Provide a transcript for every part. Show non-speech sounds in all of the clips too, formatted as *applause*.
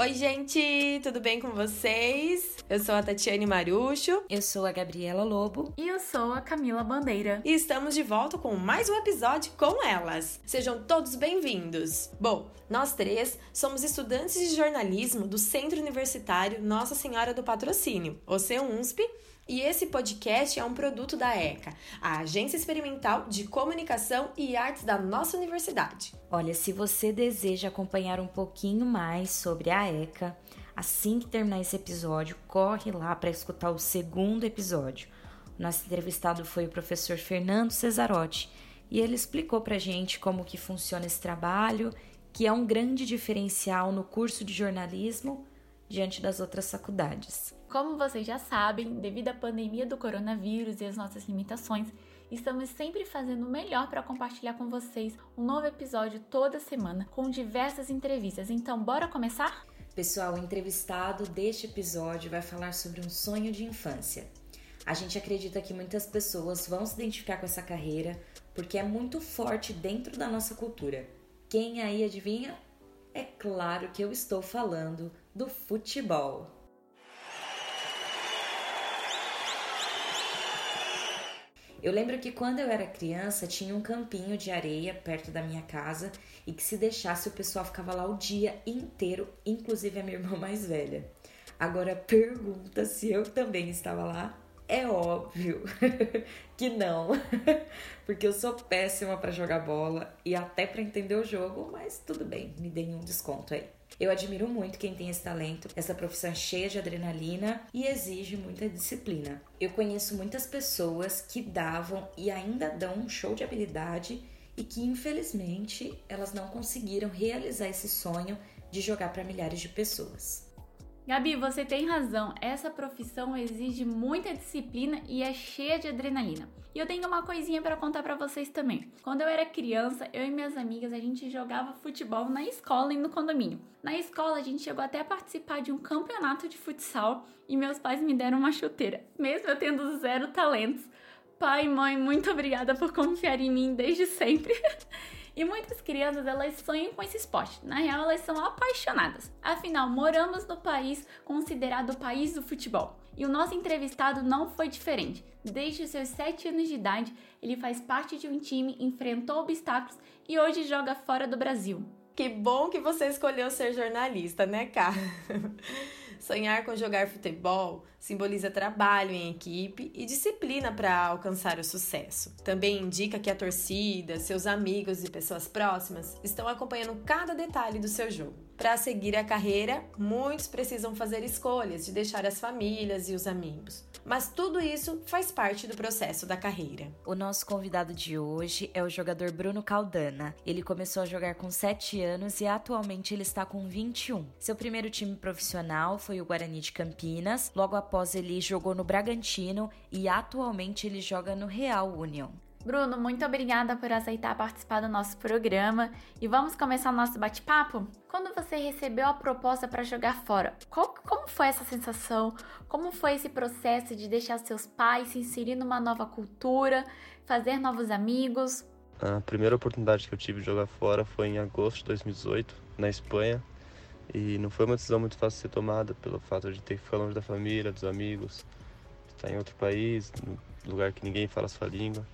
Oi, gente, tudo bem com vocês? Eu sou a Tatiane Marucho. Eu sou a Gabriela Lobo. E eu sou a Camila Bandeira. E estamos de volta com mais um episódio com elas. Sejam todos bem-vindos. Bom, nós três somos estudantes de jornalismo do Centro Universitário Nossa Senhora do Patrocínio, o CEUNSP, e esse podcast é um produto da ECA, a Agência Experimental de Comunicação e Artes da nossa universidade. Olha, se você deseja acompanhar um pouquinho mais sobre a ECA, assim que terminar esse episódio, corre lá para escutar o segundo episódio. Nosso entrevistado foi o professor Fernando Cesarotti e ele explicou para gente como que funciona esse trabalho, que é um grande diferencial no curso de jornalismo diante das outras faculdades. Como vocês já sabem, devido à pandemia do coronavírus e as nossas limitações, estamos sempre fazendo o melhor para compartilhar com vocês um novo episódio toda semana com diversas entrevistas. Então, bora começar? Pessoal, o entrevistado deste episódio vai falar sobre um sonho de infância. A gente acredita que muitas pessoas vão se identificar com essa carreira porque é muito forte dentro da nossa cultura. Quem aí adivinha? É claro que eu estou falando do futebol. Eu lembro que quando eu era criança tinha um campinho de areia perto da minha casa e que se deixasse o pessoal ficava lá o dia inteiro, inclusive a minha irmã *laughs* mais velha. Agora pergunta se eu também estava lá. É óbvio *laughs* que não, *laughs* porque eu sou péssima para jogar bola e até para entender o jogo, mas tudo bem, me deem um desconto aí. Eu admiro muito quem tem esse talento, essa profissão cheia de adrenalina e exige muita disciplina. Eu conheço muitas pessoas que davam e ainda dão um show de habilidade e que infelizmente elas não conseguiram realizar esse sonho de jogar para milhares de pessoas. Gabi, você tem razão. Essa profissão exige muita disciplina e é cheia de adrenalina. E eu tenho uma coisinha para contar para vocês também. Quando eu era criança, eu e minhas amigas a gente jogava futebol na escola e no condomínio. Na escola a gente chegou até a participar de um campeonato de futsal e meus pais me deram uma chuteira, mesmo eu tendo zero talentos. Pai e mãe, muito obrigada por confiar em mim desde sempre. *laughs* E muitas crianças elas sonham com esse esporte. Na real, elas são apaixonadas. Afinal, moramos no país considerado o país do futebol. E o nosso entrevistado não foi diferente. Desde os seus 7 anos de idade, ele faz parte de um time, enfrentou obstáculos e hoje joga fora do Brasil. Que bom que você escolheu ser jornalista, né, cara? *laughs* Sonhar com jogar futebol simboliza trabalho em equipe e disciplina para alcançar o sucesso. Também indica que a torcida, seus amigos e pessoas próximas estão acompanhando cada detalhe do seu jogo. Para seguir a carreira, muitos precisam fazer escolhas de deixar as famílias e os amigos. Mas tudo isso faz parte do processo da carreira. O nosso convidado de hoje é o jogador Bruno Caldana. Ele começou a jogar com 7 anos e atualmente ele está com 21. Seu primeiro time profissional foi o Guarani de Campinas. Logo após ele jogou no Bragantino e atualmente ele joga no Real Union. Bruno, muito obrigada por aceitar participar do nosso programa e vamos começar o nosso bate-papo? Quando você recebeu a proposta para jogar fora, qual, como foi essa sensação? Como foi esse processo de deixar seus pais se inserir numa nova cultura, fazer novos amigos? A primeira oportunidade que eu tive de jogar fora foi em agosto de 2018, na Espanha, e não foi uma decisão muito fácil de ser tomada pelo fato de ter que ficar longe da família, dos amigos, estar em outro país, num lugar que ninguém fala a sua língua.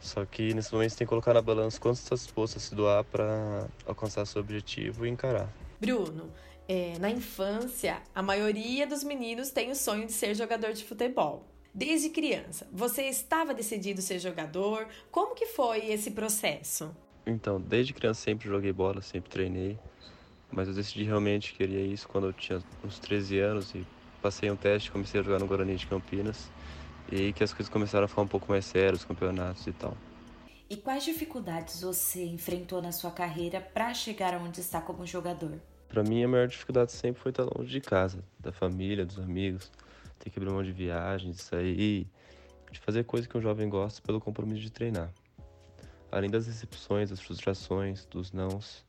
Só que nesse momento você tem que colocar na balança quanto você está disposto a se doar para alcançar seu objetivo e encarar. Bruno, é, na infância, a maioria dos meninos tem o sonho de ser jogador de futebol. Desde criança, você estava decidido ser jogador? Como que foi esse processo? Então, desde criança sempre joguei bola, sempre treinei. Mas eu decidi realmente que queria isso quando eu tinha uns 13 anos e passei um teste, comecei a jogar no Guarani de Campinas. E que as coisas começaram a ficar um pouco mais sérias, os campeonatos e tal. E quais dificuldades você enfrentou na sua carreira para chegar aonde está como jogador? Para mim, a maior dificuldade sempre foi estar longe de casa, da família, dos amigos, ter que abrir mão de viagens, de sair, de fazer coisas que um jovem gosta pelo compromisso de treinar. Além das decepções, das frustrações, dos nãos,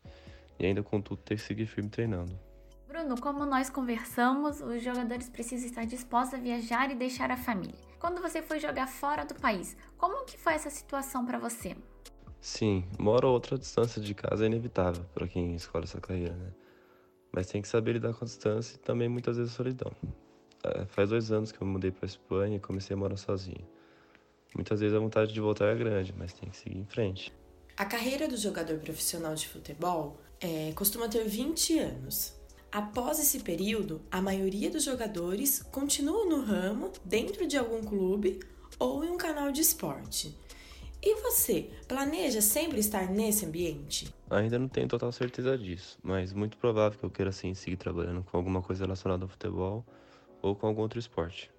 e ainda contudo ter que seguir firme treinando. Bruno, como nós conversamos, os jogadores precisam estar dispostos a viajar e deixar a família. Quando você foi jogar fora do país, como que foi essa situação para você? Sim, uma hora ou outra distância de casa é inevitável para quem escolhe essa carreira, né? Mas tem que saber lidar com a distância e também muitas vezes a solidão. É, faz dois anos que eu me mudei para Espanha e comecei a morar sozinho. Muitas vezes a vontade de voltar é grande, mas tem que seguir em frente. A carreira do jogador profissional de futebol é, costuma ter 20 anos. Após esse período, a maioria dos jogadores continua no ramo, dentro de algum clube ou em um canal de esporte. E você, planeja sempre estar nesse ambiente? Ainda não tenho total certeza disso, mas muito provável que eu queira sim seguir trabalhando com alguma coisa relacionada ao futebol ou com algum outro esporte.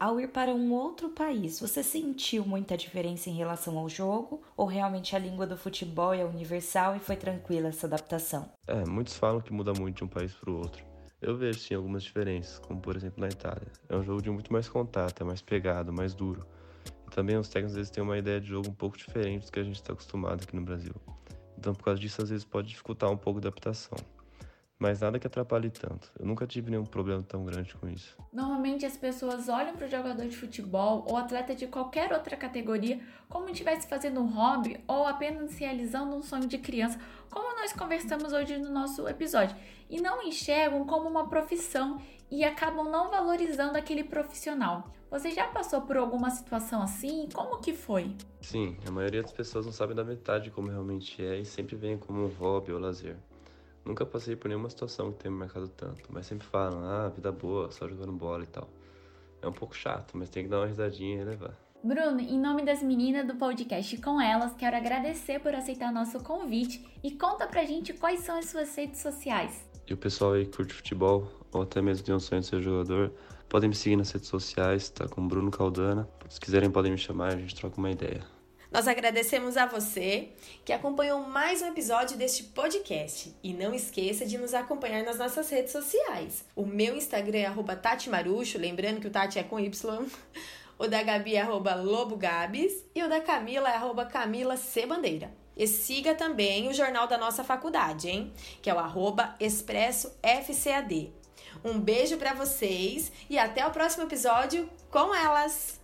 Ao ir para um outro país, você sentiu muita diferença em relação ao jogo? Ou realmente a língua do futebol é universal e foi tranquila essa adaptação? É, muitos falam que muda muito de um país para o outro. Eu vejo sim algumas diferenças, como por exemplo na Itália. É um jogo de muito mais contato, é mais pegado, mais duro. E também os técnicos às vezes têm uma ideia de jogo um pouco diferente do que a gente está acostumado aqui no Brasil. Então por causa disso às vezes pode dificultar um pouco a adaptação mas nada que atrapalhe tanto. Eu nunca tive nenhum problema tão grande com isso. Normalmente as pessoas olham para o jogador de futebol ou atleta de qualquer outra categoria como estivesse fazendo um hobby ou apenas realizando um sonho de criança, como nós conversamos hoje no nosso episódio, e não enxergam como uma profissão e acabam não valorizando aquele profissional. Você já passou por alguma situação assim? Como que foi? Sim, a maioria das pessoas não sabe da metade de como realmente é e sempre vem como um hobby ou lazer. Nunca passei por nenhuma situação que tenha me marcado tanto, mas sempre falam, ah, vida boa, só jogando bola e tal. É um pouco chato, mas tem que dar uma risadinha e levar. Bruno, em nome das meninas do podcast Com Elas, quero agradecer por aceitar nosso convite e conta pra gente quais são as suas redes sociais. E o pessoal aí que curte futebol, ou até mesmo tem um sonho de ser jogador, podem me seguir nas redes sociais, tá com Bruno Caldana. Se quiserem podem me chamar, a gente troca uma ideia. Nós agradecemos a você que acompanhou mais um episódio deste podcast. E não esqueça de nos acompanhar nas nossas redes sociais. O meu Instagram é Tati Marucho, lembrando que o Tati é com Y. *laughs* O da Gabi é LoboGabs e o da Camila é Camila C. Bandeira. E siga também o jornal da nossa faculdade, hein? Que é o arroba Expresso FCAD. Um beijo para vocês e até o próximo episódio com elas!